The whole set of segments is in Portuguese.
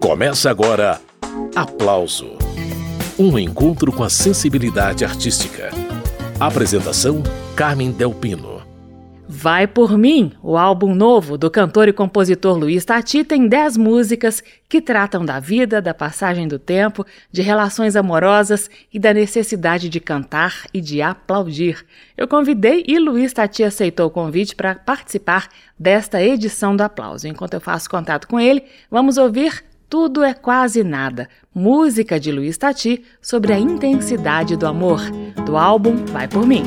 Começa agora Aplauso Um encontro com a sensibilidade artística. Apresentação: Carmen Delpino. Vai por mim, o álbum novo do cantor e compositor Luiz Tati tem 10 músicas que tratam da vida, da passagem do tempo, de relações amorosas e da necessidade de cantar e de aplaudir. Eu convidei e Luiz Tati aceitou o convite para participar desta edição do Aplauso. Enquanto eu faço contato com ele, vamos ouvir tudo é quase nada. Música de Luiz Tati sobre a intensidade do amor, do álbum Vai por mim.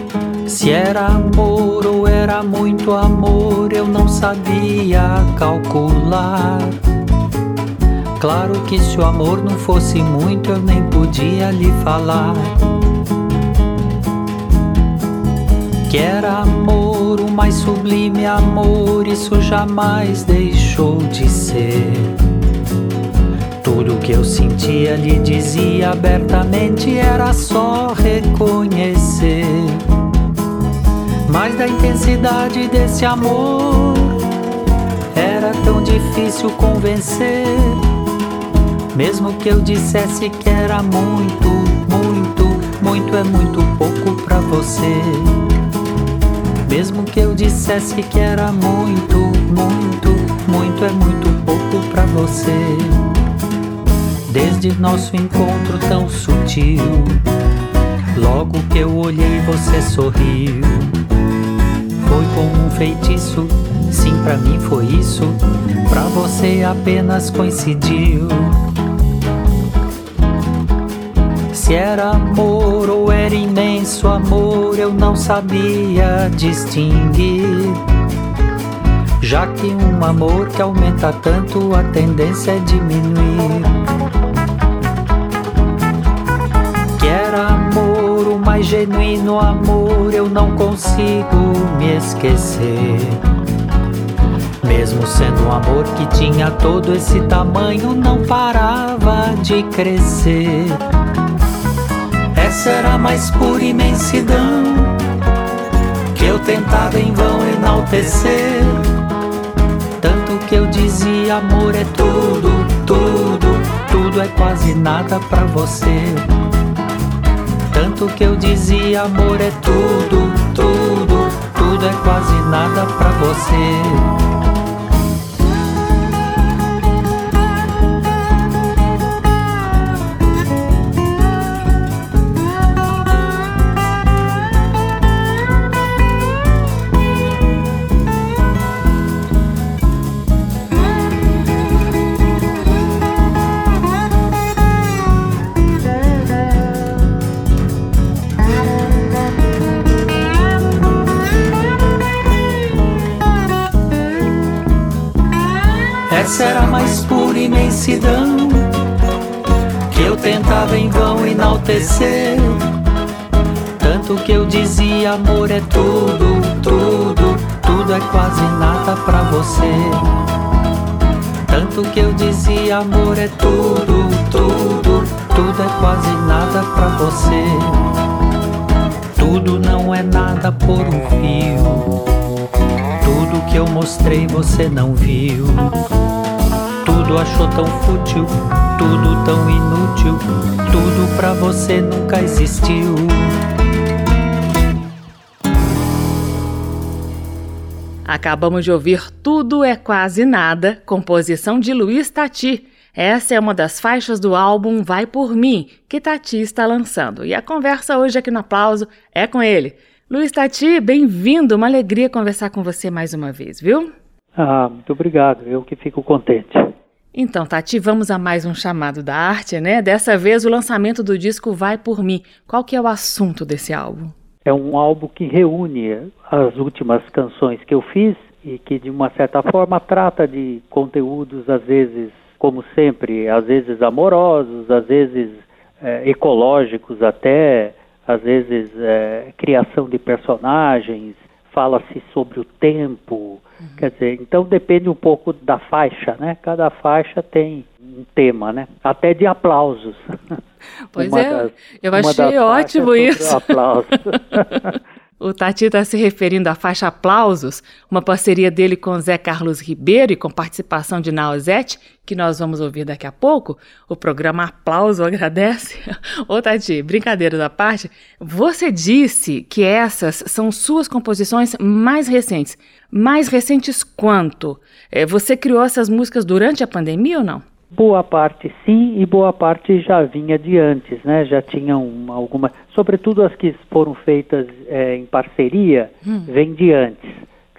Se era amor ou era muito amor, eu não sabia calcular. Claro que se o amor não fosse muito, eu nem podia lhe falar. Que era amor, o mais sublime amor, isso jamais deixou de ser. Tudo que eu sentia lhe dizia abertamente era só reconhecer. Mas da intensidade desse amor era tão difícil convencer. Mesmo que eu dissesse que era muito, muito, muito é muito pouco pra você. Mesmo que eu dissesse que era muito, muito, muito é muito pouco pra você. Desde nosso encontro tão sutil, logo que eu olhei você sorriu. Foi como um feitiço, sim, pra mim foi isso. Pra você apenas coincidiu. Se era amor ou era imenso amor, eu não sabia distinguir. Já que um amor que aumenta tanto, a tendência é diminuir. Mais genuíno amor, eu não consigo me esquecer. Mesmo sendo um amor que tinha todo esse tamanho, não parava de crescer. Essa era a mais pura imensidão que eu tentava em vão enaltecer que eu dizia amor é tudo, tudo, tudo é quase nada pra você. Tanto que eu dizia amor é tudo, tudo, tudo é quase nada pra você. Mais pura imensidão que eu tentava em vão enaltecer. Tanto que eu dizia amor é tudo, tudo, tudo é quase nada pra você. Tanto que eu dizia amor é tudo, tudo, tudo é quase nada pra você. Tudo não é nada por um fio. Tudo que eu mostrei você não viu tudo achou tão fútil, tudo tão inútil, tudo pra você nunca existiu. Acabamos de ouvir Tudo é Quase Nada, composição de Luiz Tati. Essa é uma das faixas do álbum Vai Por Mim, que Tati está lançando. E a conversa hoje aqui no Aplauso é com ele. Luiz Tati, bem-vindo, uma alegria conversar com você mais uma vez, viu? Ah, muito obrigado, eu que fico contente. Então, Tati, vamos a mais um chamado da arte, né? Dessa vez o lançamento do disco Vai Por Mim. Qual que é o assunto desse álbum? É um álbum que reúne as últimas canções que eu fiz e que de uma certa forma trata de conteúdos às vezes, como sempre, às vezes amorosos, às vezes é, ecológicos até, às vezes é, criação de personagens, fala-se sobre o tempo, uhum. quer dizer, então depende um pouco da faixa, né? Cada faixa tem um tema, né? Até de aplausos. Pois é, das, eu achei ótimo isso. Aplausos. O Tati está se referindo à faixa Aplausos, uma parceria dele com Zé Carlos Ribeiro e com participação de Naozete, que nós vamos ouvir daqui a pouco. O programa Aplauso agradece. Ô Tati, brincadeira da parte, você disse que essas são suas composições mais recentes. Mais recentes quanto? É, você criou essas músicas durante a pandemia ou não? Boa parte sim e boa parte já vinha de antes, né? Já tinham alguma, sobretudo as que foram feitas é, em parceria, hum. vem de antes.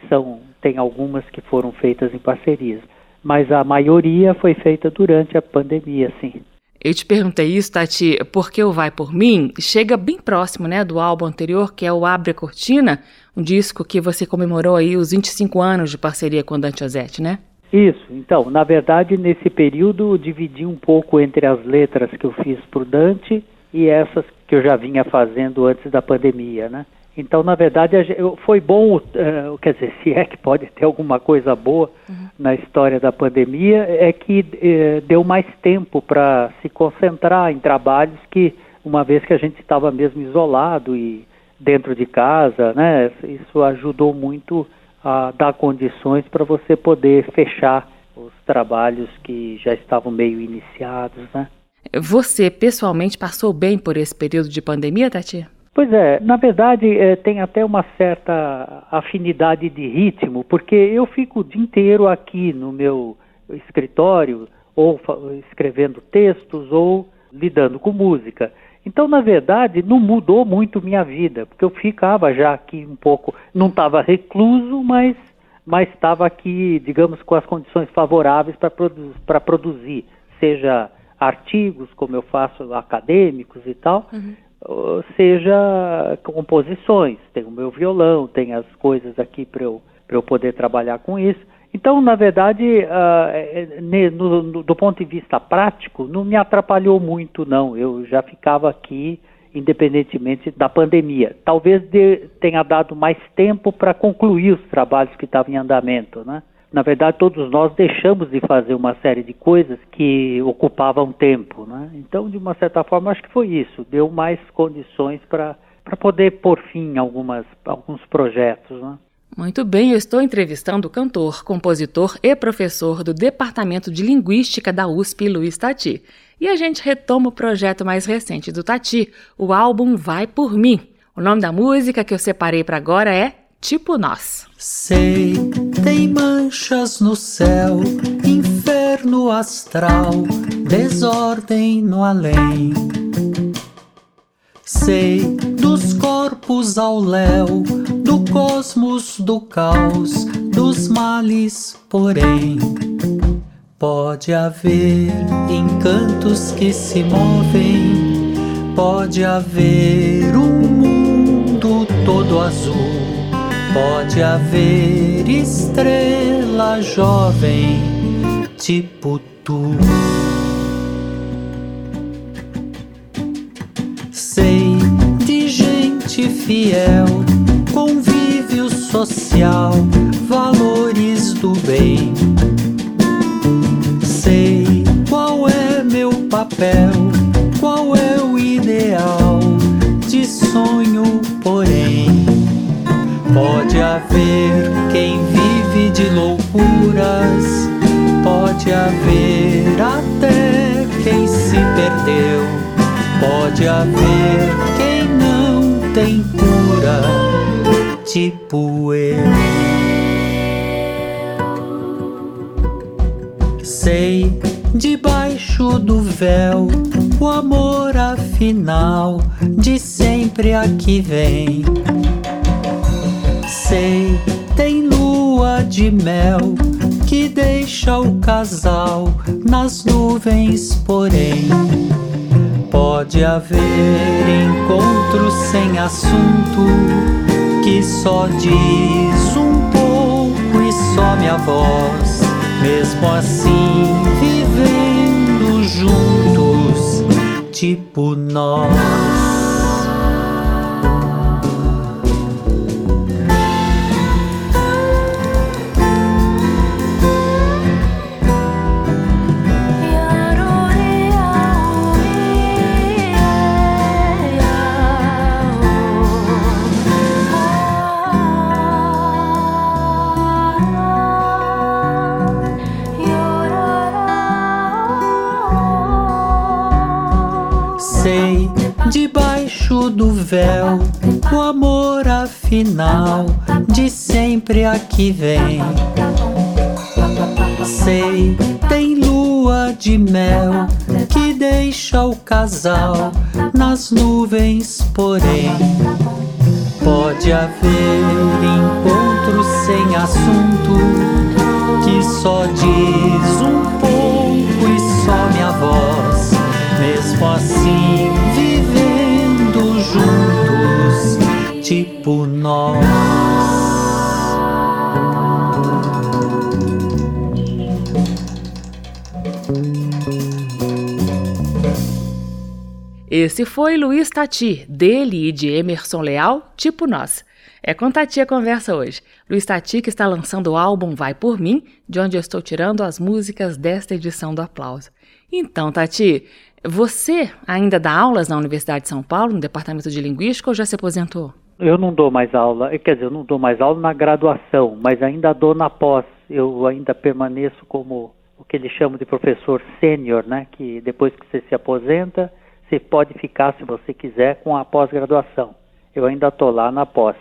São, tem algumas que foram feitas em parcerias, mas a maioria foi feita durante a pandemia, sim. Eu te perguntei isso, Tati, porque o Vai Por Mim chega bem próximo, né, do álbum anterior, que é o Abre a Cortina, um disco que você comemorou aí os 25 anos de parceria com o Dante Ozette, né? Isso, então, na verdade, nesse período dividi um pouco entre as letras que eu fiz para o Dante e essas que eu já vinha fazendo antes da pandemia, né? Então, na verdade, foi bom, uh, quer dizer, se é que pode ter alguma coisa boa uhum. na história da pandemia, é que uh, deu mais tempo para se concentrar em trabalhos que, uma vez que a gente estava mesmo isolado e dentro de casa, né, isso ajudou muito a dar condições para você poder fechar os trabalhos que já estavam meio iniciados, né? Você pessoalmente passou bem por esse período de pandemia, Tati? Pois é, na verdade é, tem até uma certa afinidade de ritmo, porque eu fico o dia inteiro aqui no meu escritório, ou escrevendo textos, ou lidando com música. Então, na verdade, não mudou muito minha vida, porque eu ficava já aqui um pouco, não estava recluso, mas mas estava aqui, digamos, com as condições favoráveis para produ produzir, seja artigos, como eu faço, acadêmicos e tal, uhum. seja composições. Tem o meu violão, tem as coisas aqui para eu, eu poder trabalhar com isso. Então, na verdade, uh, no, no, do ponto de vista prático, não me atrapalhou muito, não. Eu já ficava aqui, independentemente da pandemia. Talvez de, tenha dado mais tempo para concluir os trabalhos que estavam em andamento, né? Na verdade, todos nós deixamos de fazer uma série de coisas que ocupavam tempo, né? Então, de uma certa forma, acho que foi isso. Deu mais condições para poder pôr fim em algumas, alguns projetos, né? Muito bem, eu estou entrevistando o cantor, compositor e professor do Departamento de Linguística da USP, Luiz Tati. E a gente retoma o projeto mais recente do Tati, o álbum Vai Por Mim. O nome da música que eu separei para agora é Tipo Nós. Sei, tem manchas no céu, inferno astral, desordem no além. Sei dos corpos ao léu, do cosmos do caos, dos males, porém. Pode haver encantos que se movem, pode haver um mundo todo azul, pode haver estrela jovem, tipo tu. sei de gente fiel, social, valores do bem. Sei qual é meu papel, qual é o ideal de sonho, porém. Pode haver quem vive de loucuras, pode haver até quem se perdeu Pode haver quem tipo eu. Sei debaixo do véu o amor afinal de sempre aqui vem. Sei tem lua de mel que deixa o casal nas nuvens, porém Pode haver encontro sem assunto que só diz um pouco e some a voz. Mesmo assim, vivendo juntos, tipo nós. Do véu o amor afinal de sempre aqui vem. Sei tem lua de mel que deixa o casal nas nuvens, porém pode haver encontro sem assunto que só diz nós. Esse foi Luiz Tati, dele e de Emerson Leal, tipo nós. É com Tati a conversa hoje. Luiz Tati que está lançando o álbum Vai Por Mim, de onde eu estou tirando as músicas desta edição do Aplauso. Então, Tati, você ainda dá aulas na Universidade de São Paulo, no Departamento de Linguística, ou já se aposentou? Eu não dou mais aula, quer dizer, eu não dou mais aula na graduação, mas ainda dou na pós. Eu ainda permaneço como o que eles chamam de professor sênior, né? Que depois que você se aposenta, você pode ficar, se você quiser, com a pós-graduação. Eu ainda estou lá na pós.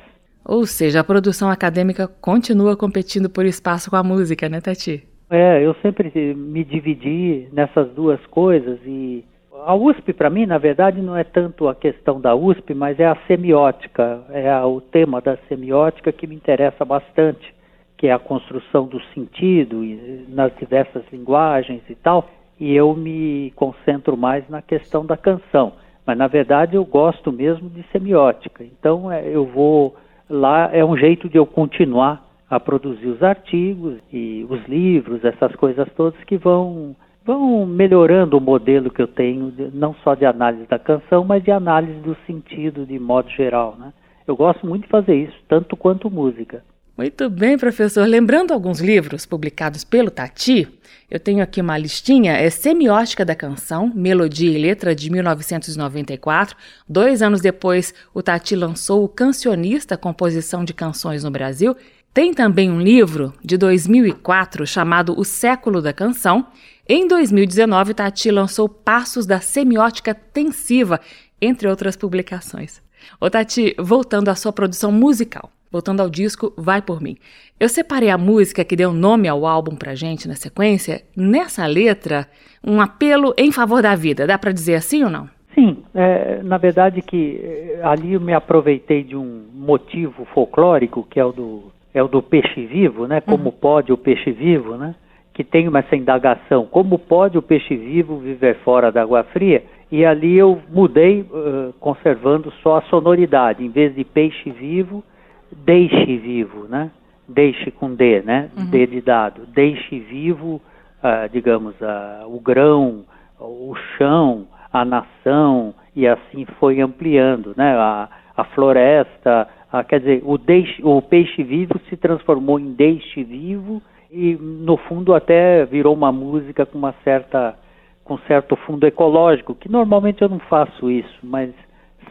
Ou seja, a produção acadêmica continua competindo por espaço com a música, né, Tati? É, eu sempre me dividi nessas duas coisas e a USP para mim, na verdade, não é tanto a questão da USP, mas é a semiótica, é o tema da semiótica que me interessa bastante, que é a construção do sentido nas diversas linguagens e tal e eu me concentro mais na questão da canção. Mas na verdade eu gosto mesmo de semiótica. Então é, eu vou lá é um jeito de eu continuar a produzir os artigos e os livros, essas coisas todas que vão vão melhorando o modelo que eu tenho, não só de análise da canção, mas de análise do sentido de modo geral, né? Eu gosto muito de fazer isso, tanto quanto música. Muito bem, professor. Lembrando alguns livros publicados pelo Tati, eu tenho aqui uma listinha, é Semiótica da Canção, Melodia e Letra, de 1994. Dois anos depois, o Tati lançou O Cancionista, Composição de Canções no Brasil. Tem também um livro, de 2004, chamado O Século da Canção. Em 2019, Tati lançou Passos da Semiótica Tensiva, entre outras publicações. Ô Tati, voltando à sua produção musical. Voltando ao disco Vai Por Mim. Eu separei a música que deu nome ao álbum pra gente na sequência. Nessa letra, um apelo em favor da vida. Dá para dizer assim ou não? Sim, é, na verdade que é, ali eu me aproveitei de um motivo folclórico que é o do, é o do peixe vivo, né? Como uhum. pode o peixe vivo, né? Que tem essa indagação, como pode o peixe vivo viver fora da água fria? E ali eu mudei, uh, conservando só a sonoridade, em vez de peixe vivo, deixe vivo, né? Deixe com D, né? Uhum. D de dado. Deixe vivo, uh, digamos, uh, o grão, o chão, a nação, e assim foi ampliando, né? A, a floresta, a, quer dizer, o, deixe, o peixe vivo se transformou em deixe vivo e no fundo até virou uma música com uma certa com certo fundo ecológico, que normalmente eu não faço isso, mas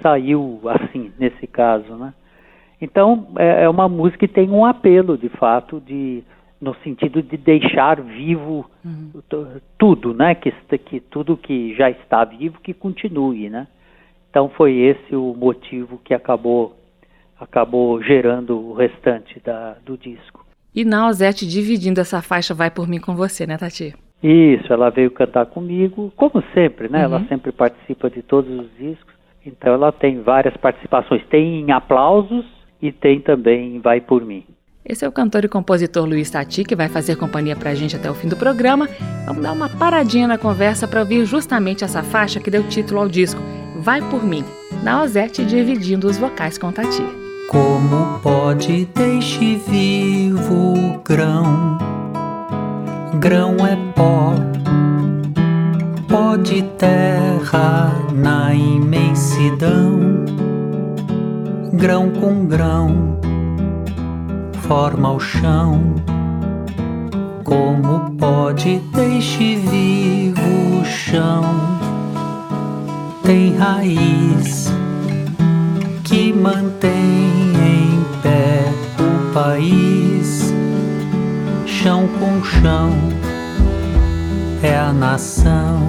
saiu assim nesse caso, né? Então, é, é uma música que tem um apelo, de fato, de no sentido de deixar vivo uhum. tudo, né? Que, que tudo que já está vivo que continue, né? Então foi esse o motivo que acabou acabou gerando o restante da, do disco. E Nausete dividindo essa faixa vai por mim com você, né, Tati? Isso, ela veio cantar comigo, como sempre, né? Uhum. Ela sempre participa de todos os discos. Então ela tem várias participações, tem aplausos e tem também Vai Por Mim. Esse é o cantor e compositor Luiz Tati, que vai fazer companhia pra gente até o fim do programa. Vamos dar uma paradinha na conversa para ouvir justamente essa faixa que deu título ao disco, Vai Por Mim, na Ozete dividindo os vocais com Tati. Como pode deixe vivo o grão? Grão é pó, pó de terra na imensidão grão com grão, forma o chão. Como pode deixe vivo o chão? Tem raiz que mantém em pé o país. Chão com chão é a nação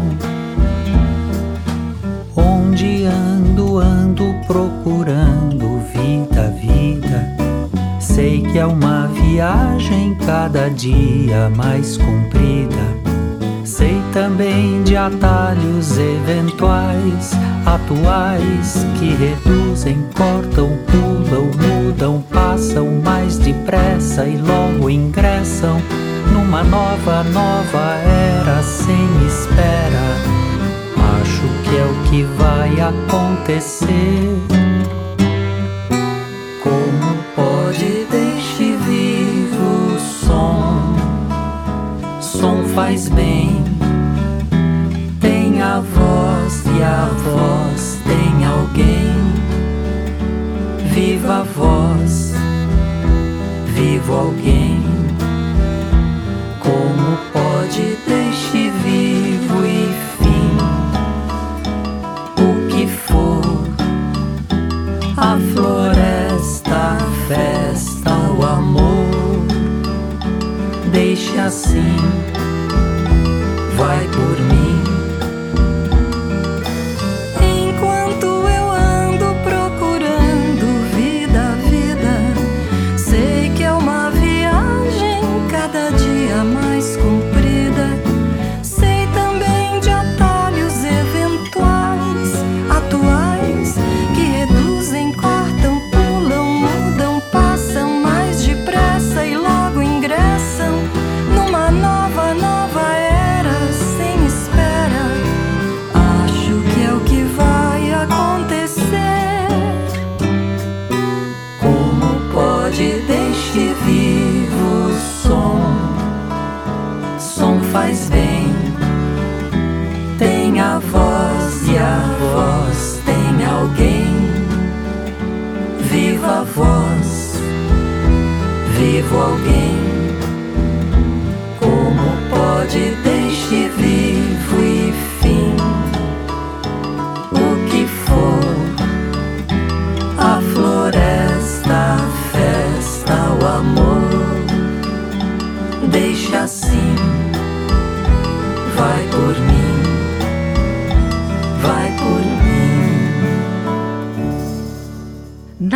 onde ando, ando procurando vida, vida. Sei que é uma viagem cada dia mais comprida. Também de atalhos eventuais, atuais, que reduzem, cortam, pulam, mudam, passam mais depressa e logo ingressam numa nova, nova era sem espera. Acho que é o que vai acontecer. Como pode deixe vivo o som? Som faz bem. Voz e a voz tem alguém. Viva a voz, vivo alguém. Como pode deixe vivo e fim o que for a floresta, a festa, o amor. Deixe assim,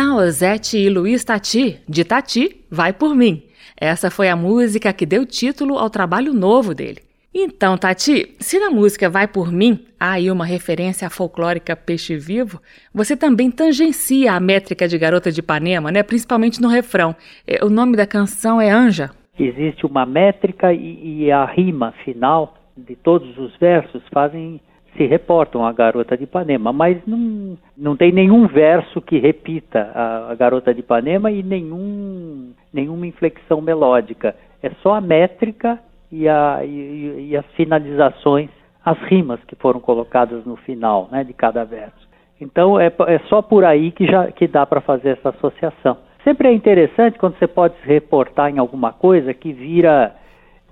Rosete e Luiz Tati, de Tati, Vai Por Mim. Essa foi a música que deu título ao trabalho novo dele. Então, Tati, se na música Vai Por Mim há aí uma referência à folclórica Peixe Vivo, você também tangencia a métrica de Garota de Ipanema, né? principalmente no refrão. É, o nome da canção é Anja. Existe uma métrica e, e a rima final de todos os versos fazem se reportam a Garota de Ipanema, mas não, não tem nenhum verso que repita a, a Garota de Ipanema e nenhum, nenhuma inflexão melódica. É só a métrica e, a, e, e as finalizações, as rimas que foram colocadas no final né, de cada verso. Então é, é só por aí que, já, que dá para fazer essa associação. Sempre é interessante quando você pode se reportar em alguma coisa que vira,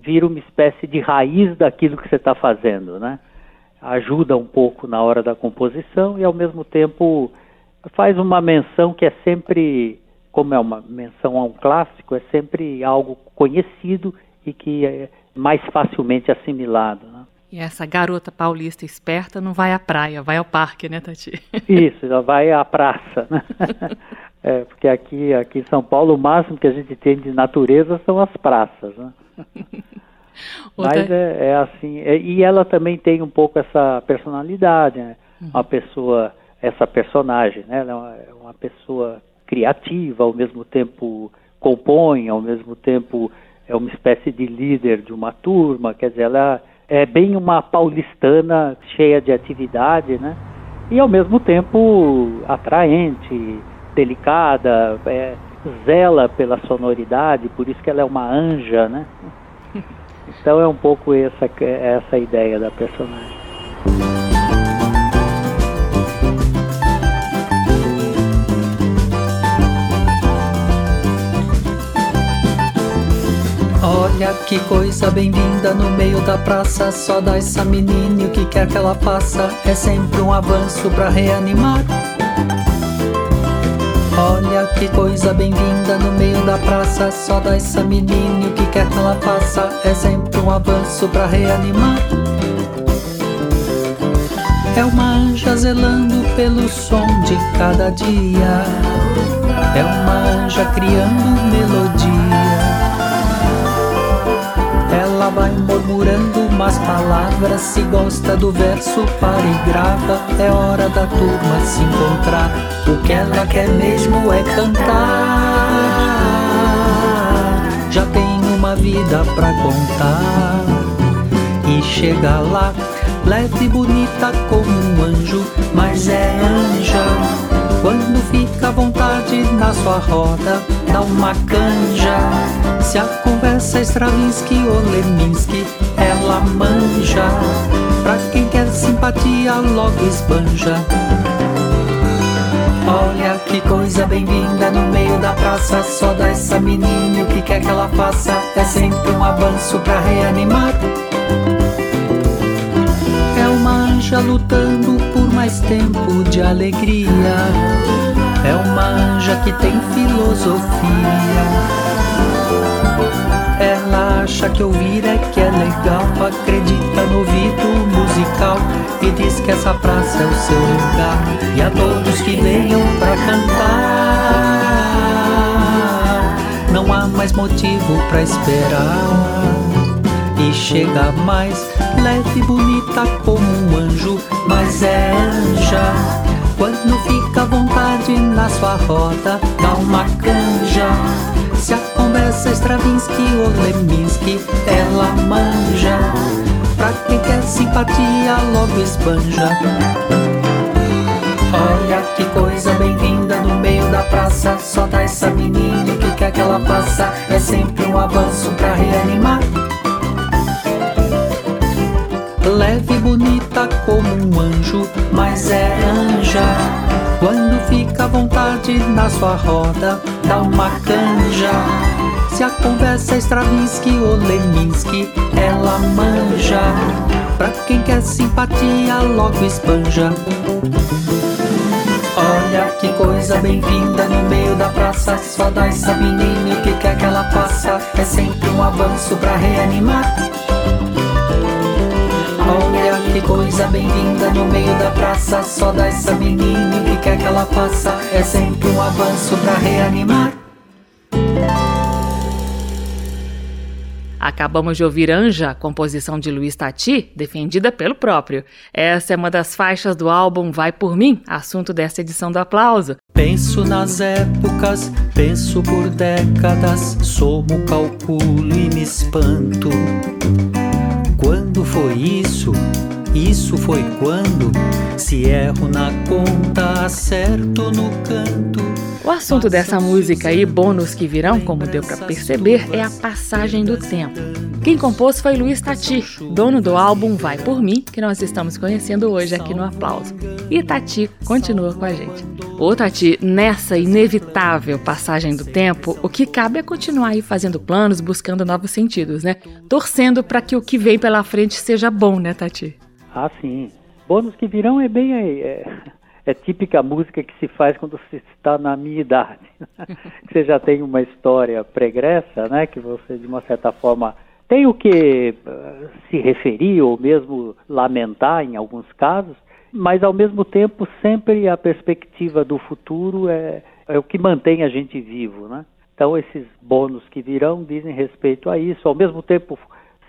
vira uma espécie de raiz daquilo que você está fazendo, né? Ajuda um pouco na hora da composição e ao mesmo tempo faz uma menção que é sempre, como é uma menção a um clássico, é sempre algo conhecido e que é mais facilmente assimilado. Né? E essa garota paulista esperta não vai à praia, vai ao parque, né, Tati? Isso, ela vai à praça, né? É, porque aqui, aqui em São Paulo o máximo que a gente tem de natureza são as praças, né? Mas é, é assim, é, e ela também tem um pouco essa personalidade, né? Uhum. Uma pessoa, essa personagem, né? Ela é uma, é uma, pessoa criativa, ao mesmo tempo compõe, ao mesmo tempo é uma espécie de líder de uma turma, quer dizer, ela é bem uma paulistana cheia de atividade, né? E ao mesmo tempo atraente, delicada, é, zela pela sonoridade, por isso que ela é uma anja, né? Então é um pouco essa, essa ideia da personagem. Olha que coisa bem-vinda no meio da praça. Só dá essa menina o que quer que ela faça. É sempre um avanço para reanimar. Olha que coisa bem-vinda no meio da praça. Só dá essa menina o que quer que ela faça. É sempre um avanço para reanimar. É uma anja zelando pelo som de cada dia. É uma anja criando melodia. Ela vai murmurando umas palavras. Se gosta do verso, para e grava. É hora da turma se encontrar. O que ela quer mesmo é cantar. Já tem uma vida pra contar. E chega lá leve e bonita como um anjo, mas é anja. Quando fica à vontade na sua roda, dá uma canja. Se a conversa é Stravinsky ou Leminski, ela manja. Pra quem quer simpatia, logo esbanja. Olha que coisa bem-vinda no meio da praça. Só dá essa menina o que quer que ela faça. É sempre um avanço pra reanimar anja lutando mais tempo de alegria. É uma anja que tem filosofia. Ela acha que ouvir é que é legal, acredita no ouvido musical e diz que essa praça é o seu lugar. E a todos que venham pra cantar, não há mais motivo pra esperar e chega mais leve e bonita como um anjo, mas é anja. Quando fica à vontade na sua roda, dá uma canja. Se a conversa é Stravinsky ou Leminski, ela manja. Pra quem quer simpatia, logo esbanja. Olha que coisa bem-vinda no meio da praça. Só dá essa menina que quer que ela faça. É sempre um avanço pra reanimar leve e bonita como um anjo, mas é anja. Quando fica à vontade na sua roda, dá uma canja. Se a conversa é Stravinsky ou Leminski, ela manja. Pra quem quer simpatia, logo espanja. Olha que coisa bem-vinda no meio da praça. Só dá essa menina o que quer que ela faça. É sempre um avanço pra reanimar. Que coisa bem-vinda no meio da praça. Só dá essa menina o que quer que ela faça. É sempre um avanço pra reanimar. Acabamos de ouvir Anja, composição de Luiz Tati, defendida pelo próprio. Essa é uma das faixas do álbum Vai Por Mim, assunto desta edição do Aplauso. Penso nas épocas, penso por décadas, somo, calculo e me espanto. Quando foi isso? Isso foi quando? Se erro na conta, acerto no canto. O assunto dessa música e bônus que virão, como deu para perceber, é a passagem do tempo. Quem compôs foi Luiz Tati, dono do álbum Vai Por Mim, que nós estamos conhecendo hoje aqui no Aplauso. E Tati continua com a gente. Ô Tati, nessa inevitável passagem do tempo, o que cabe é continuar aí fazendo planos, buscando novos sentidos, né? Torcendo para que o que vem pela frente seja bom, né, Tati? Ah, sim. Bônus que virão é bem. É, é típica música que se faz quando você está na minha idade. você já tem uma história pregressa, né? Que você, de uma certa forma, tem o que uh, se referir ou mesmo lamentar em alguns casos mas ao mesmo tempo sempre a perspectiva do futuro é, é o que mantém a gente vivo, né? Então esses bônus que virão dizem respeito a isso, ao mesmo tempo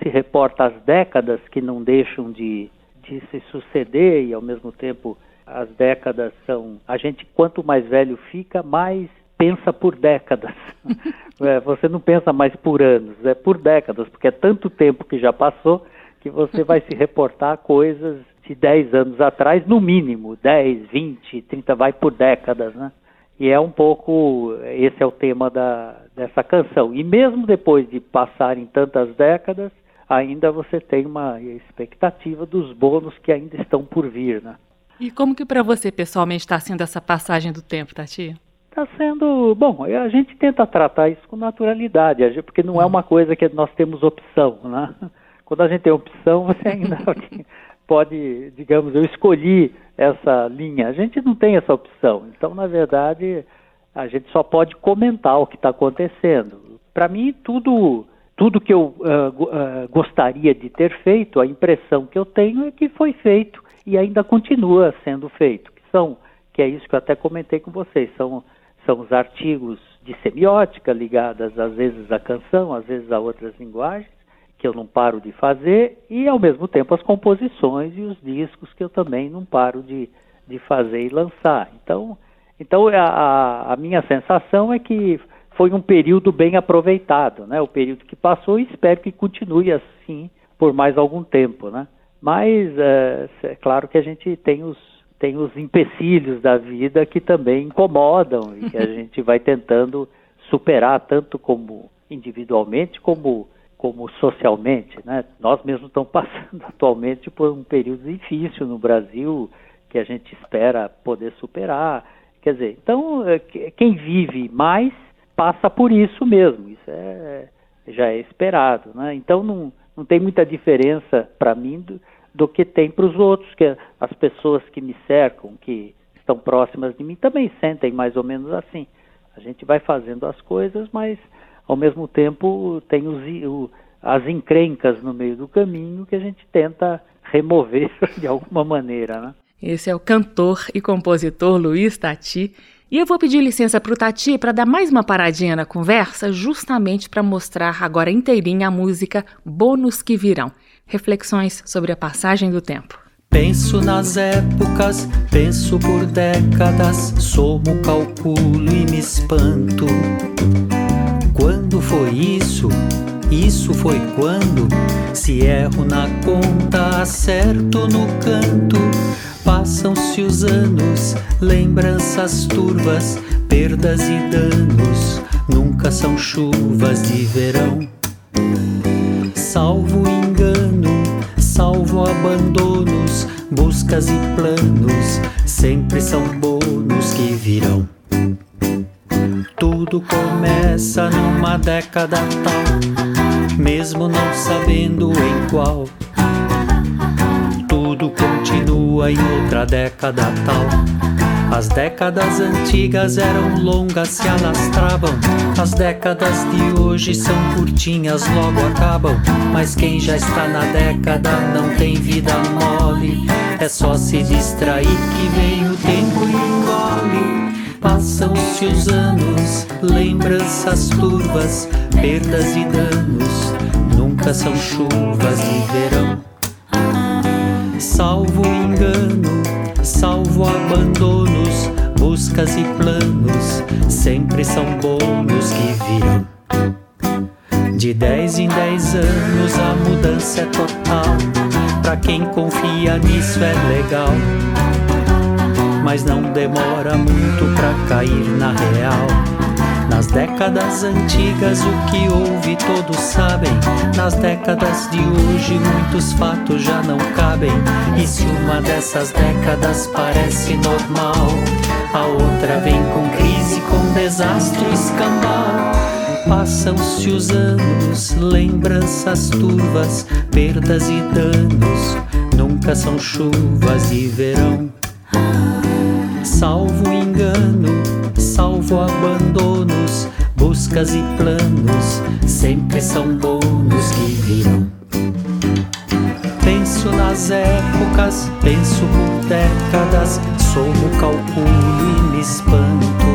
se reporta as décadas que não deixam de, de se suceder e ao mesmo tempo as décadas são a gente quanto mais velho fica mais pensa por décadas é, você não pensa mais por anos é por décadas porque é tanto tempo que já passou que você vai se reportar coisas de 10 anos atrás, no mínimo, 10, 20, 30, vai por décadas, né? E é um pouco, esse é o tema da, dessa canção. E mesmo depois de passarem tantas décadas, ainda você tem uma expectativa dos bônus que ainda estão por vir, né? E como que para você pessoalmente está sendo essa passagem do tempo, Tati? Está sendo, bom, a gente tenta tratar isso com naturalidade, porque não é uma coisa que nós temos opção, né? Quando a gente tem opção, você ainda pode, digamos, eu escolhi essa linha. A gente não tem essa opção. Então, na verdade, a gente só pode comentar o que está acontecendo. Para mim, tudo, tudo que eu uh, uh, gostaria de ter feito, a impressão que eu tenho é que foi feito e ainda continua sendo feito, que são, que é isso que eu até comentei com vocês, são, são os artigos de semiótica ligadas às vezes à canção, às vezes a outras linguagens, que eu não paro de fazer, e ao mesmo tempo as composições e os discos que eu também não paro de, de fazer e lançar. Então, então a, a minha sensação é que foi um período bem aproveitado, né? O período que passou e espero que continue assim por mais algum tempo, né? Mas é, é claro que a gente tem os tem os empecilhos da vida que também incomodam e que a gente vai tentando superar tanto como individualmente como como socialmente, né? Nós mesmos estamos passando atualmente por um período difícil no Brasil que a gente espera poder superar. Quer dizer, então é, quem vive mais passa por isso mesmo. Isso é já é esperado, né? Então não não tem muita diferença para mim do, do que tem para os outros, que as pessoas que me cercam, que estão próximas de mim, também sentem mais ou menos assim. A gente vai fazendo as coisas, mas ao mesmo tempo tem os, o, as encrencas no meio do caminho que a gente tenta remover de alguma maneira, né? Esse é o cantor e compositor Luiz Tati. E eu vou pedir licença para o Tati para dar mais uma paradinha na conversa, justamente para mostrar agora inteirinha a música Bônus que Virão reflexões sobre a passagem do tempo. Penso nas épocas, penso por décadas, somo, calculo e me espanto. Quando foi isso? Isso foi quando? Se erro na conta, acerto no canto. Passam-se os anos, lembranças turvas, perdas e danos, nunca são chuvas de verão. Salvo engano, salvo abandonos, buscas e planos, sempre são bônus que virão. Tudo começa numa década tal, mesmo não sabendo em qual. Tudo continua em outra década tal as décadas antigas eram longas, se alastravam. As décadas de hoje são curtinhas, logo acabam. Mas quem já está na década não tem vida mole. É só se distrair que vem o tempo e engole. Passam-se os anos, lembranças turvas, perdas e danos. Nunca são chuvas de verão. Salvo engano salvo abandonos, buscas e planos, sempre são bônus que virão. De dez em dez anos a mudança é total. Pra quem confia nisso é legal. Mas não demora muito pra cair na real. Nas décadas antigas, o que houve todos sabem. Nas décadas de hoje, muitos fatos já não cabem. E se uma dessas décadas parece normal, a outra vem com crise, com desastre escambau. Passam-se os anos, lembranças turvas, perdas e danos, nunca são chuvas de verão. Salvo engano, salvo abandonos, buscas e planos, sempre são bônus que virão. Penso nas épocas, penso por décadas, somo, calculo e me espanto.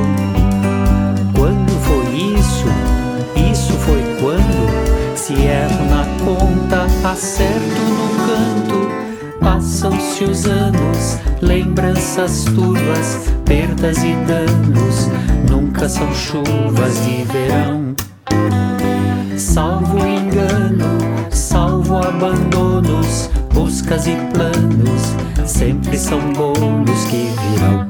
Quando foi isso? Isso foi quando? Se erro na conta, acerto no canto Passam-se os anos, lembranças turvas, perdas e danos, nunca são chuvas de verão. Salvo engano, salvo abandonos, buscas e planos, sempre são bônus que virão.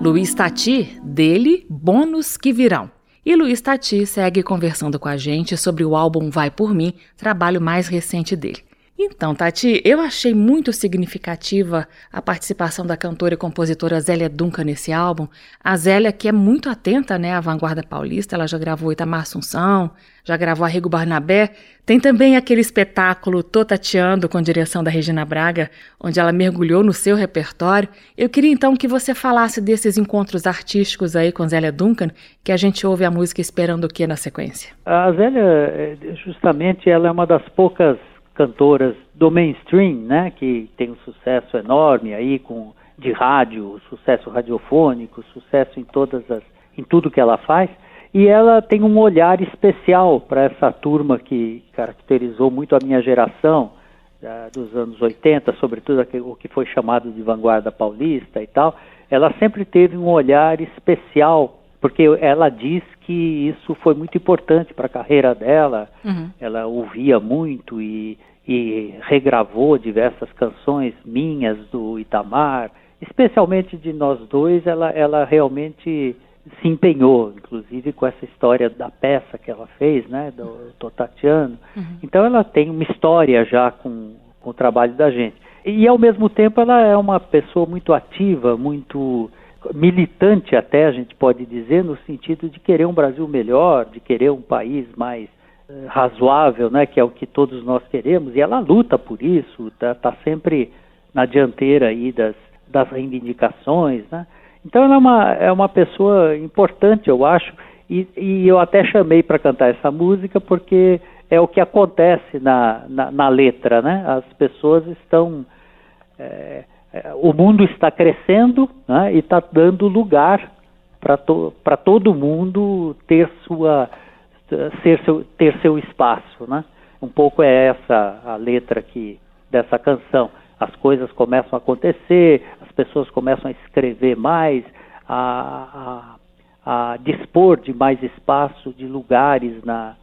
Luiz Tati, dele, bônus que virão. E Luiz Tati segue conversando com a gente sobre o álbum Vai Por Mim, trabalho mais recente dele. Então, Tati, eu achei muito significativa a participação da cantora e compositora Zélia Duncan nesse álbum. A Zélia, que é muito atenta né, à vanguarda paulista, ela já gravou Itamar Assunção, já gravou Arrigo Barnabé. Tem também aquele espetáculo Tô Tateando, com direção da Regina Braga, onde ela mergulhou no seu repertório. Eu queria então que você falasse desses encontros artísticos aí com Zélia Duncan, que a gente ouve a música esperando o que na sequência? A Zélia, é, justamente, ela é uma das poucas cantoras do mainstream, né, que tem um sucesso enorme aí com de rádio, sucesso radiofônico, sucesso em todas as em tudo que ela faz. E ela tem um olhar especial para essa turma que caracterizou muito a minha geração, dos anos 80, sobretudo o que foi chamado de vanguarda paulista e tal. Ela sempre teve um olhar especial, porque ela diz que isso foi muito importante para a carreira dela. Uhum. Ela ouvia muito e, e regravou diversas canções minhas do Itamar, especialmente de nós dois. Ela, ela realmente se empenhou, inclusive com essa história da peça que ela fez, né, do Totatiano. Uhum. Então ela tem uma história já com, com o trabalho da gente. E ao mesmo tempo ela é uma pessoa muito ativa, muito militante até, a gente pode dizer, no sentido de querer um Brasil melhor, de querer um país mais uh, razoável, né, que é o que todos nós queremos, e ela luta por isso, está tá sempre na dianteira aí das, das reivindicações, né? Então ela é uma, é uma pessoa importante, eu acho, e, e eu até chamei para cantar essa música porque é o que acontece na, na, na letra, né? As pessoas estão. É, o mundo está crescendo né? e está dando lugar para to, todo mundo ter sua ser seu, ter seu espaço, né? Um pouco é essa a letra aqui dessa canção as coisas começam a acontecer, as pessoas começam a escrever mais, a, a, a dispor de mais espaço, de lugares na,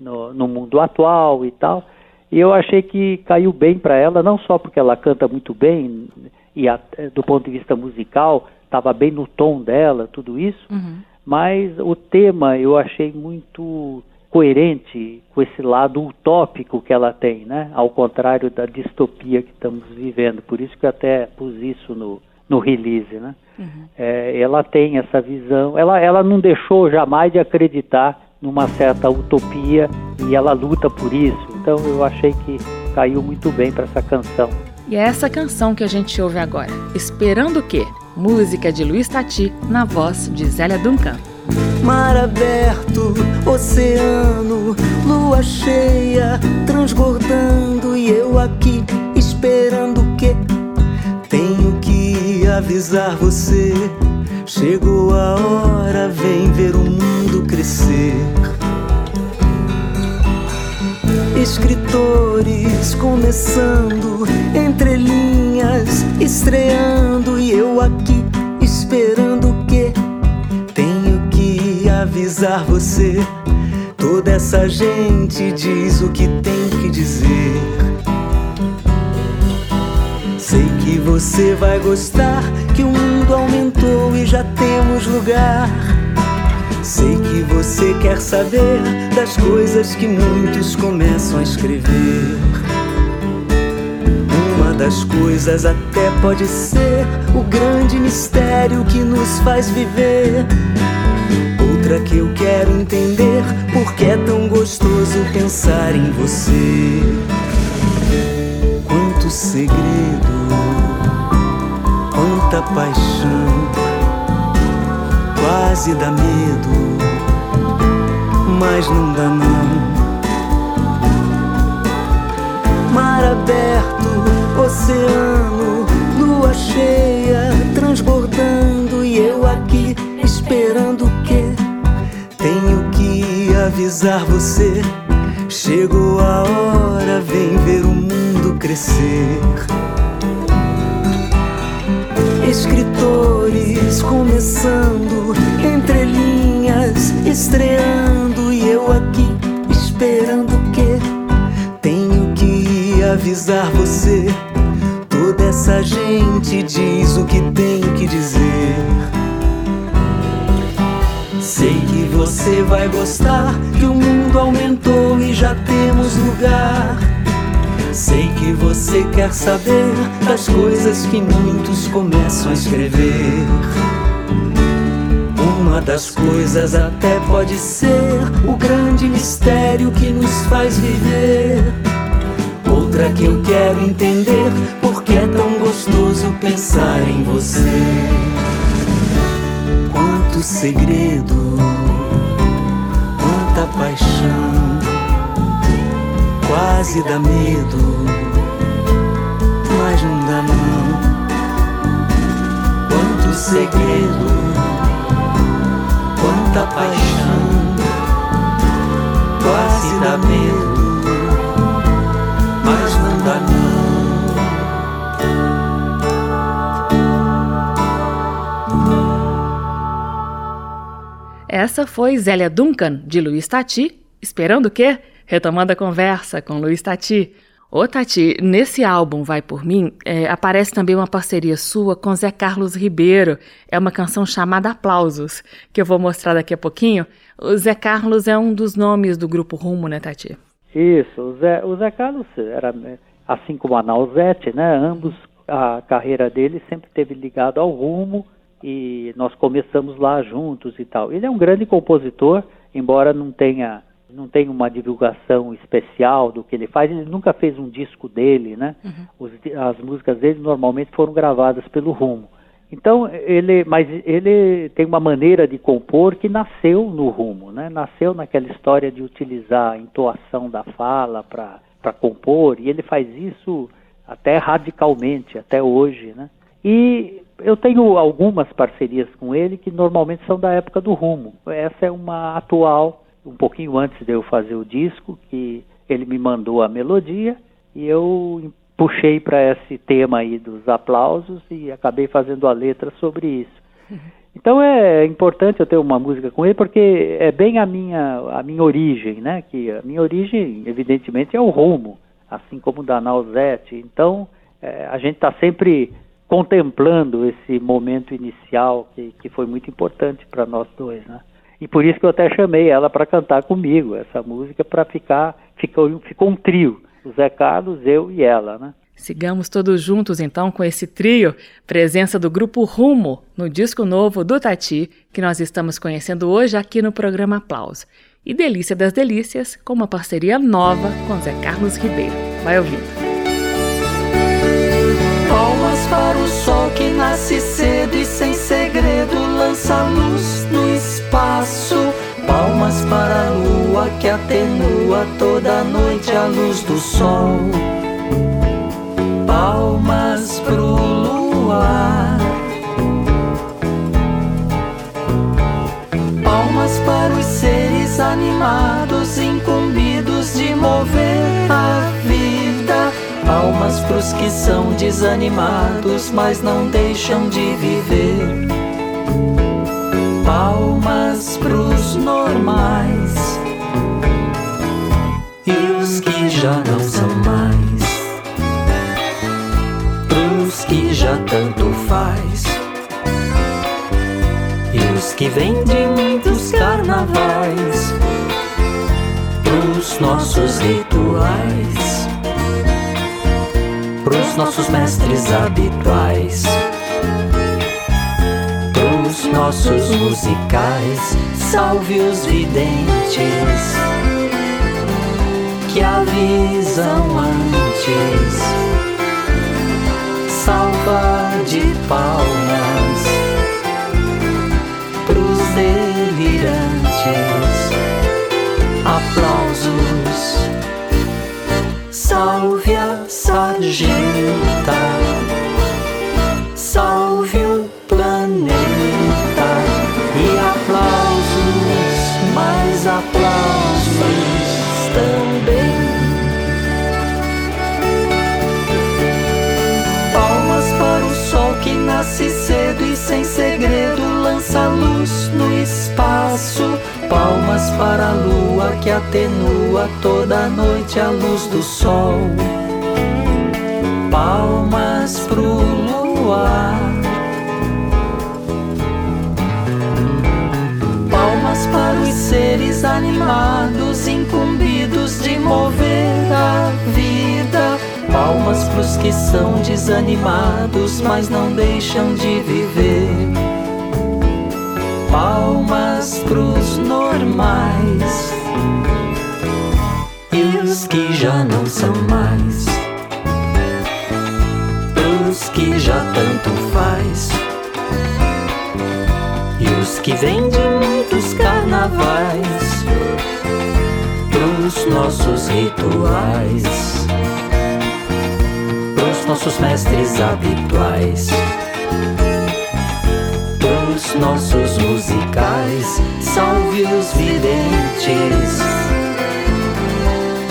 no, no mundo atual e tal. E eu achei que caiu bem para ela, não só porque ela canta muito bem, e a, do ponto de vista musical, estava bem no tom dela, tudo isso, uhum. mas o tema eu achei muito coerente com esse lado utópico que ela tem, né? Ao contrário da distopia que estamos vivendo. Por isso que eu até pus isso no, no release, né? Uhum. É, ela tem essa visão, ela, ela não deixou jamais de acreditar numa certa utopia e ela luta por isso. Então eu achei que caiu muito bem para essa canção. E é essa canção que a gente ouve agora, Esperando o Quê? Música de Luiz Tati, na voz de Zélia Duncan. Mar aberto, oceano, lua cheia, transbordando e eu aqui esperando o quê? Tenho que avisar você. Chegou a hora, vem ver o mundo crescer. Escritores começando, entre linhas, estreando e eu aqui esperando o quê? avisar você. Toda essa gente diz o que tem que dizer. Sei que você vai gostar, que o mundo aumentou e já temos lugar. Sei que você quer saber das coisas que muitos começam a escrever. Uma das coisas até pode ser o grande mistério que nos faz viver outra que eu quero entender porque é tão gostoso pensar em você. Quanto segredo, quanta paixão, quase dá medo, mas não dá não. Mar aberto, oceano, lua cheia, transbordando e eu aqui esperando o quê? Tenho que avisar você. Chegou a hora, vem ver o mundo crescer. Escritores começando, entre linhas, estreando, e eu aqui esperando o quê? Tenho que avisar você. Toda essa gente diz o que tem que dizer. Sei que você vai gostar, que o mundo aumentou e já temos lugar. Sei que você quer saber das coisas que muitos começam a escrever. Uma das coisas até pode ser o grande mistério que nos faz viver. Outra que eu quero entender, porque é tão gostoso pensar em você quanto segredo, quanta paixão, quase dá medo, dá não. Quanto segredo, quanta paixão, quase dá medo, mas não dá não. Essa foi Zélia Duncan, de Luiz Tati, esperando o quê? Retomando a conversa com Luiz Tati. Ô Tati, nesse álbum Vai Por Mim, é, aparece também uma parceria sua com Zé Carlos Ribeiro. É uma canção chamada Aplausos, que eu vou mostrar daqui a pouquinho. O Zé Carlos é um dos nomes do grupo Rumo, né, Tati? Isso, o Zé, o Zé Carlos era, assim como a Nausete, né, ambos, a carreira dele sempre teve ligado ao Rumo e nós começamos lá juntos e tal. Ele é um grande compositor, embora não tenha não tem uma divulgação especial do que ele faz, ele nunca fez um disco dele, né? Uhum. Os, as músicas dele normalmente foram gravadas pelo Rumo. Então ele, mas ele tem uma maneira de compor que nasceu no Rumo, né? Nasceu naquela história de utilizar a entoação da fala para para compor e ele faz isso até radicalmente até hoje, né? E eu tenho algumas parcerias com ele que normalmente são da época do Rumo. Essa é uma atual um pouquinho antes de eu fazer o disco, que ele me mandou a melodia e eu puxei para esse tema aí dos aplausos e acabei fazendo a letra sobre isso. Então é importante eu ter uma música com ele porque é bem a minha a minha origem, né? Que a minha origem, evidentemente, é o rumo, assim como da Nausete. Então é, a gente está sempre contemplando esse momento inicial que, que foi muito importante para nós dois, né? E por isso que eu até chamei ela para cantar comigo essa música para ficar ficou, ficou um trio, o Zé Carlos, eu e ela, né? Sigamos todos juntos então com esse trio, presença do grupo Rumo no disco novo do Tati, que nós estamos conhecendo hoje aqui no programa Aplauso. E Delícia das Delícias, com uma parceria nova com Zé Carlos Ribeiro. Vai ouvir. Palmas para o sol que nasce cedo e sem segredo lança luz no espaço. Palmas para a lua que atenua toda noite a luz do sol. Palmas pro luar. Palmas para os seres animados, incumbidos de mover a vida. Palmas pros que são desanimados, mas não deixam de viver palmas pros normais. E os que já não são mais, pros que já tanto faz. E os que vêm de muitos carnavais, pros nossos rituais, pros nossos mestres habituais nossos musicais, salve os videntes que avisam antes, salva de palmas pros delirantes, aplausos, salve a sargenta, Palmas para a lua que atenua toda noite a luz do sol. Palmas pro luar para os seres animados, incumbidos de mover a vida. Palmas pros que são desanimados, mas não deixam de viver. Palmas pros normais. E os que já não são mais. Os que já tanto faz. E os que vêm de muitos carnavais, pros pros nossos rituais, pros nossos mestres habituais, pros nossos musicais. Salve os videntes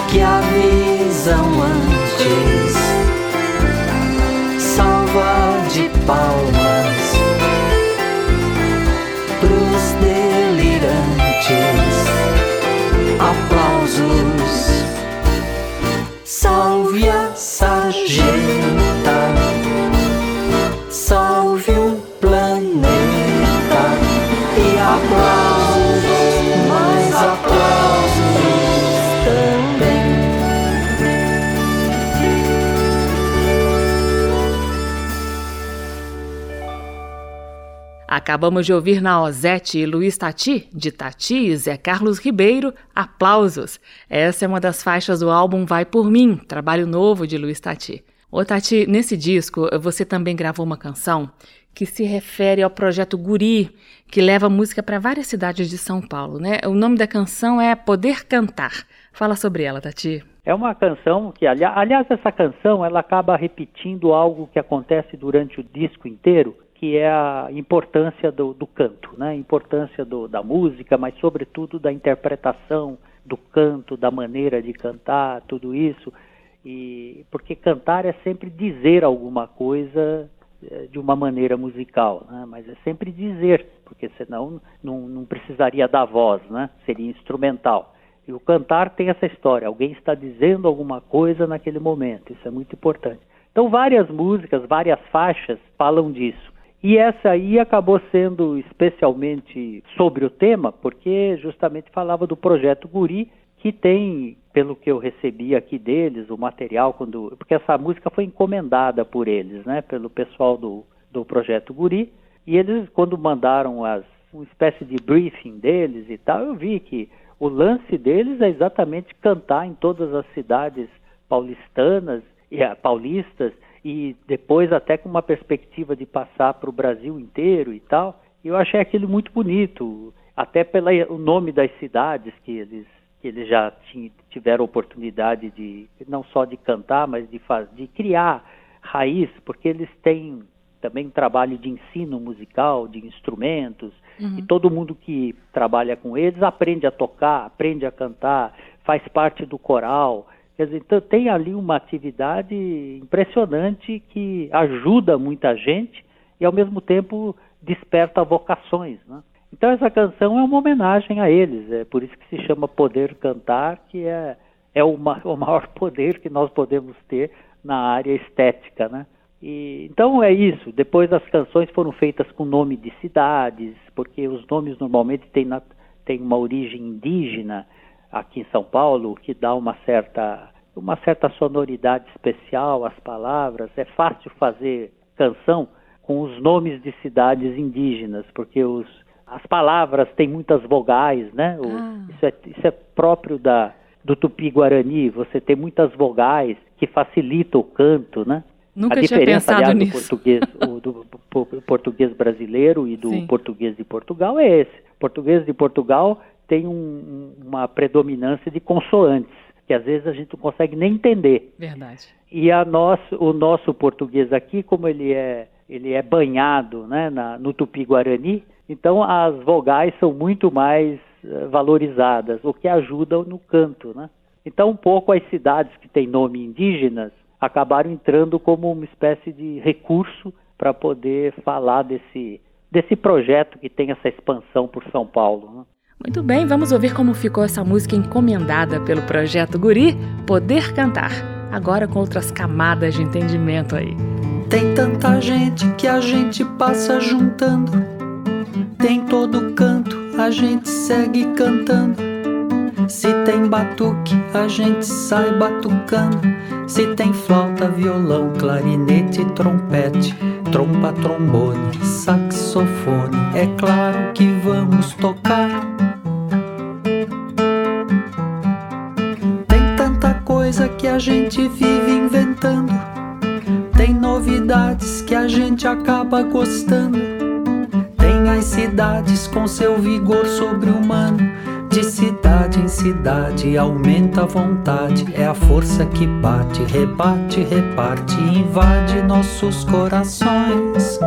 que avisam antes. Salva de palmas Acabamos de ouvir na Ozete e Luiz Tati, de Tati e Zé Carlos Ribeiro, Aplausos. Essa é uma das faixas do álbum Vai Por Mim, trabalho novo de Luiz Tati. Ô Tati, nesse disco você também gravou uma canção que se refere ao projeto Guri, que leva música para várias cidades de São Paulo, né? O nome da canção é Poder Cantar. Fala sobre ela, Tati. É uma canção que, ali- aliás, essa canção ela acaba repetindo algo que acontece durante o disco inteiro, que é a importância do, do canto, né? A importância do- da música, mas sobretudo da interpretação do canto, da maneira de cantar, tudo isso. E porque cantar é sempre dizer alguma coisa eh, de uma maneira musical, né? Mas é sempre dizer, porque senão não, não precisaria da voz, né? Seria instrumental. E o cantar tem essa história, alguém está dizendo alguma coisa naquele momento, isso é muito importante. Então, várias músicas, várias faixas falam disso. E essa aí acabou sendo especialmente sobre o tema, porque justamente falava do projeto Guri, que tem, pelo que eu recebi aqui deles, o material, quando, porque essa música foi encomendada por eles, né, pelo pessoal do, do projeto Guri, e eles, quando mandaram as, uma espécie de briefing deles e tal, eu vi que o lance deles é exatamente cantar em todas as cidades paulistanas e ah, paulistas e depois até com uma perspectiva de passar para o Brasil inteiro e tal. Eu achei aquilo muito bonito, até pelo nome das cidades que eles que eles já ti- tiveram oportunidade de não só de cantar, mas de faz, de criar raiz, porque eles têm também trabalho de ensino musical, de instrumentos, e todo mundo que trabalha com eles aprende a tocar, aprende a cantar, faz parte do coral. Quer dizer, então tem ali uma atividade impressionante que ajuda muita gente e ao mesmo tempo desperta vocações, né? Então essa canção é uma homenagem a eles, é por isso que se chama Poder Cantar, que é, é o, ma- o maior poder que nós podemos ter na área estética, né? E, então é isso. Depois as canções foram feitas com nome de cidades, porque os nomes normalmente têm, na- têm uma origem indígena aqui em São Paulo, que dá uma certa, uma certa sonoridade especial às palavras. É fácil fazer canção com os nomes de cidades indígenas, porque os, as palavras têm muitas vogais, né? O- Ah. isso, é, isso é próprio da, do tupi-guarani, você tem muitas vogais que facilitam o canto, né? Nunca a tinha diferença, pensado aliás, nisso. do português, o, do po- português brasileiro e do Sim. português de Portugal é esse. O português de Portugal tem um- um- uma predominância de consoantes, que às vezes a gente não consegue nem entender. Verdade. E a nosso, o nosso português aqui, como ele é, ele é banhado né, na, no tupi-guarani, então as vogais são muito mais eh, valorizadas, o que ajuda no canto. Né? Então, um pouco as cidades que têm nome indígenas acabaram entrando como uma espécie de recurso para poder falar desse, desse projeto que tem essa expansão por São Paulo. Né? Muito bem, vamos ouvir como ficou essa música encomendada pelo projeto Guri, Poder Cantar. Agora com outras camadas de entendimento aí. Tem tanta gente que a gente passa juntando. Tem todo canto, a gente segue cantando. Se tem batuque, a gente sai batucando. Se tem flauta, violão, clarinete, trompete, trompa, trombone, saxofone, é claro que vamos tocar. Tem tanta coisa que a gente vive inventando. Tem novidades que a gente acaba gostando. Tem as cidades com seu vigor sobre-humano, De cidade em cidade aumenta a vontade, é a força que bate, rebate, reparte, invade nossos corações.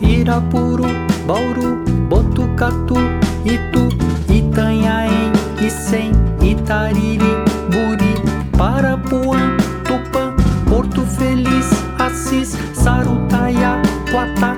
Irapuru, Bauru, Botucatu, Itu, Itanhaém, Icém, Itariri, Buri, Parapuã, Tupã, Porto Feliz, Assis, Sarutaiá, Quatá,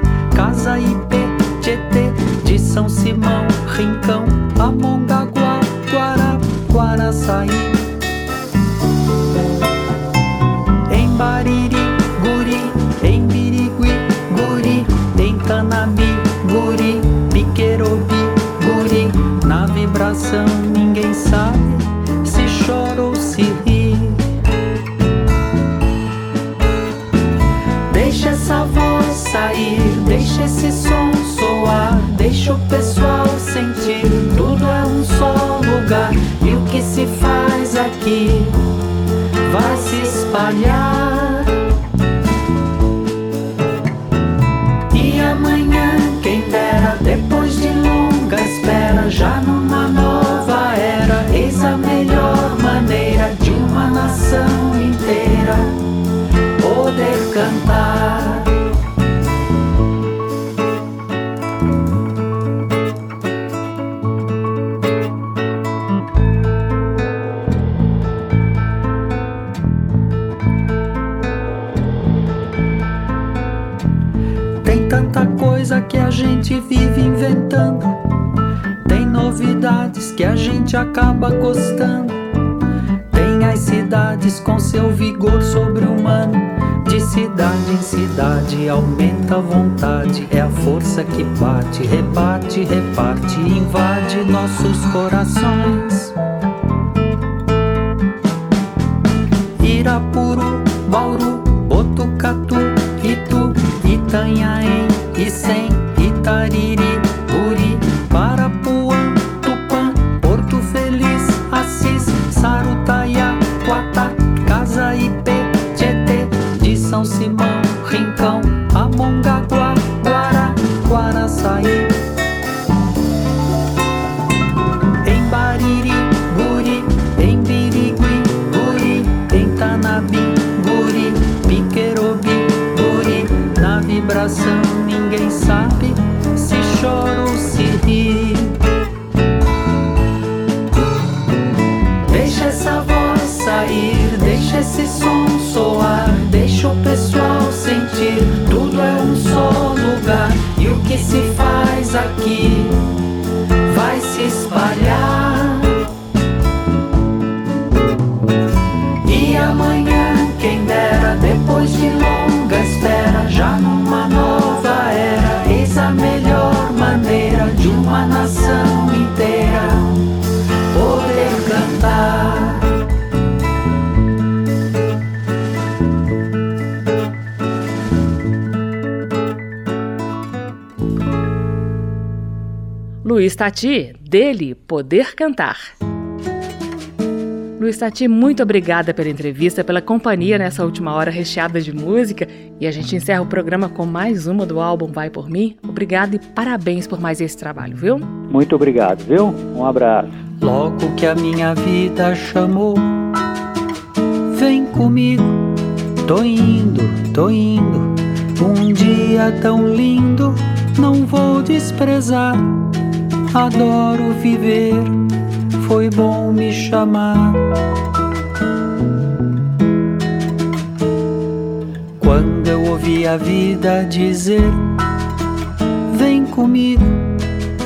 nossos Tati, dele Poder Cantar. Luiz Tati, muito obrigada pela entrevista, pela companhia nessa última hora recheada de música. E a gente encerra o programa com mais uma do álbum Vai Por Mim. Obrigada e parabéns por mais esse trabalho, viu? Muito obrigado, viu? Um abraço. Logo que a minha vida chamou, vem comigo, tô indo, tô indo. Um dia tão lindo, não vou desprezar. Adoro viver, foi bom me chamar. Quando eu ouvi a vida dizer, vem comigo.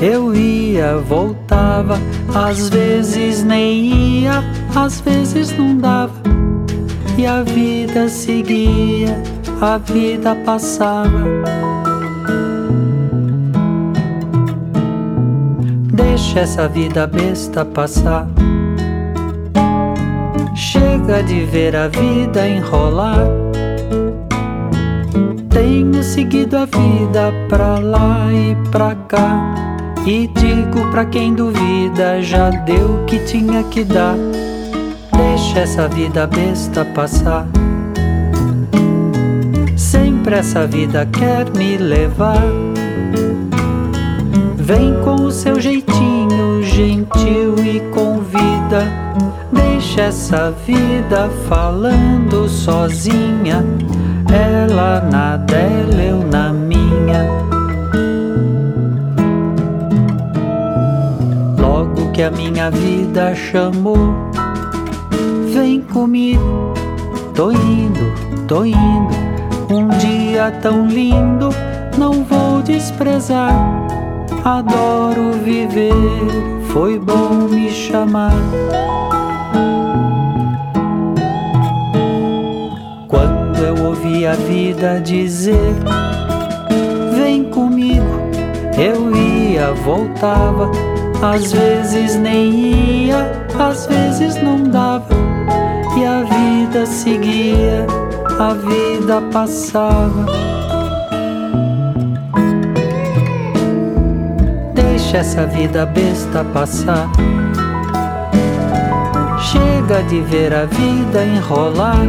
Eu ia, voltava, às vezes nem ia, às vezes não dava. E a vida seguia, a vida passava. Deixa essa vida besta passar. Chega de ver a vida enrolar. Tenho seguido a vida pra lá e pra cá. E digo pra quem duvida, já deu o que tinha que dar. Deixa essa vida besta passar. Sempre essa vida quer me levar. Vem com o seu jeitinho gentil e convida. Deixa essa vida falando sozinha. Ela na dela, eu na minha. Logo que a minha vida chamou, vem comigo. Tô indo, tô indo. Um dia tão lindo, não vou desprezar adoro viver, foi bom me chamar. Quando eu ouvi a vida dizer, vem comigo, eu ia, voltava, às vezes nem ia, às vezes não dava, e a vida seguia, a vida passava. Deixa essa vida besta passar. Chega de ver a vida enrolar.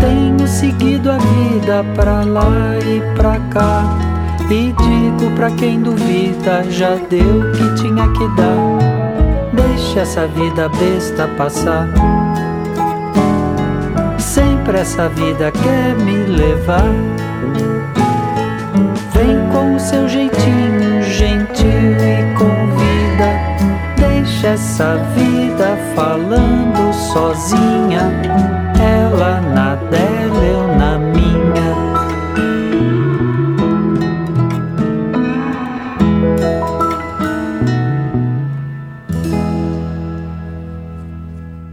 Tenho seguido a vida pra lá e pra cá. E digo pra quem duvida, já deu o que tinha que dar. Deixa essa vida besta passar. Sempre essa vida quer me levar Deixa essa vida falando sozinha, ela na dela, eu na minha.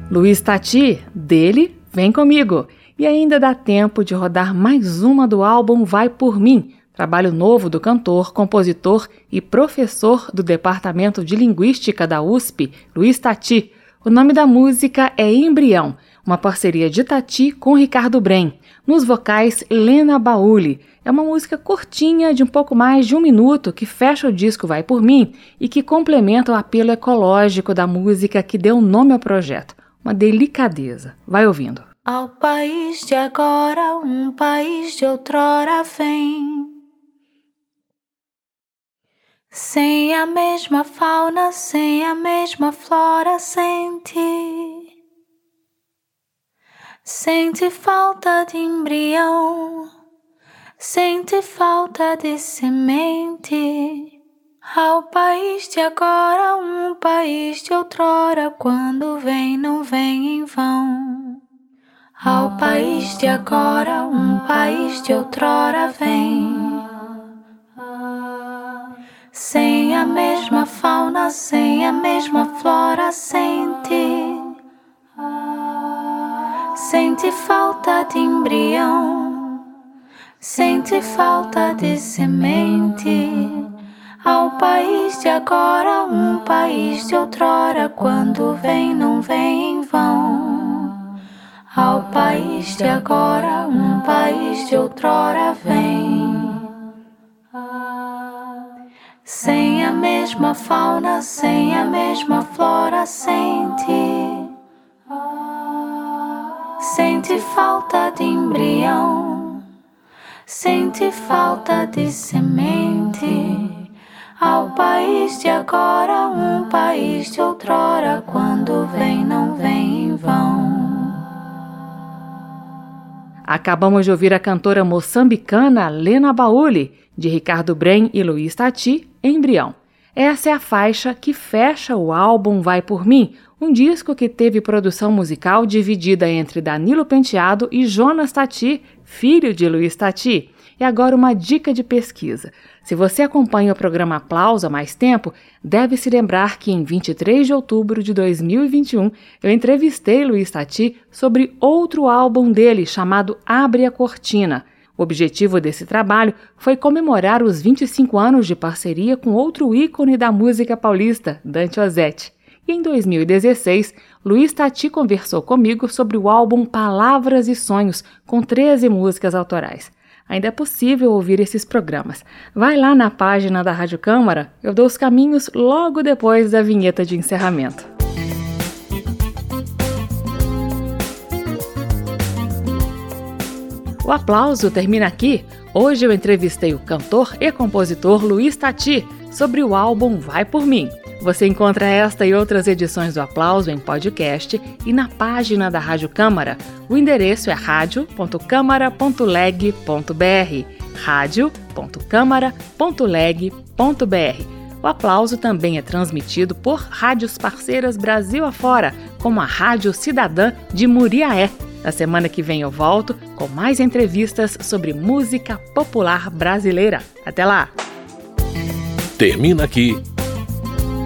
Luiz Tati, dele, vem comigo. E ainda dá tempo de rodar mais uma do álbum Vai Por Mim, trabalho novo do cantor, compositor e professor do Departamento de Linguística da USP, Luiz Tati. O nome da música é Embrião, uma parceria de Tati com Ricardo Brem. Nos vocais, Lena Bauli. É uma música curtinha, de um pouco mais de um minuto, que fecha o disco Vai Por Mim e que complementa o apelo ecológico da música que deu nome ao projeto. Uma delicadeza. Vai ouvindo. Ao país de agora, um país de outrora vem. Sem a mesma fauna, sem a mesma flora, sente. Sente falta de embrião, sente falta de semente. Ao país de agora, um país de outrora, quando vem, não vem em vão. Ao país de agora, um país de outrora vem. Sem a mesma fauna, sem a mesma flora, sente. Sente falta de embrião, sente falta de semente. Ao país de agora, um país de outrora, quando vem, não vem em vão. Ao país de agora, um país de outrora vem. Sem a mesma fauna, sem a mesma flora, sente. Sente falta de embrião, sente falta de semente. Ao país de agora, um país de outrora, quando vem, não vem em vão. Acabamos de ouvir a cantora moçambicana Lena Bauli, de Ricardo Brem e Luiz Tati, Embrião. Essa é a faixa que fecha o álbum Vai Por Mim, um disco que teve produção musical dividida entre Danilo Penteado e Jonas Tati, filho de Luiz Tati. E agora uma dica de pesquisa. Se você acompanha o programa Aplauso há mais tempo, deve se lembrar que em 23 de outubro de 2021 eu entrevistei Luiz Tati sobre outro álbum dele chamado Abre a Cortina. O objetivo desse trabalho foi comemorar os 25 anos de parceria com outro ícone da música paulista, Dante Ozzetti. E em 2016, Luiz Tati conversou comigo sobre o álbum Palavras e Sonhos, com 13 músicas autorais. Ainda é possível ouvir esses programas. Vai lá na página da Rádio Câmara, eu dou os caminhos logo depois da vinheta de encerramento. O aplauso termina aqui Hoje eu entrevistei o cantor e compositor Luiz Tati sobre o álbum Vai Por Mim. Você encontra esta e outras edições do Aplauso em podcast e na página da Rádio Câmara. O endereço é radio.câmara.leg.br radio.câmara.leg.br O Aplauso também é transmitido por rádios parceiras Brasil afora, como a Rádio Cidadã de Muriaé. Na semana que vem eu volto com mais entrevistas sobre música popular brasileira. Até lá! Termina aqui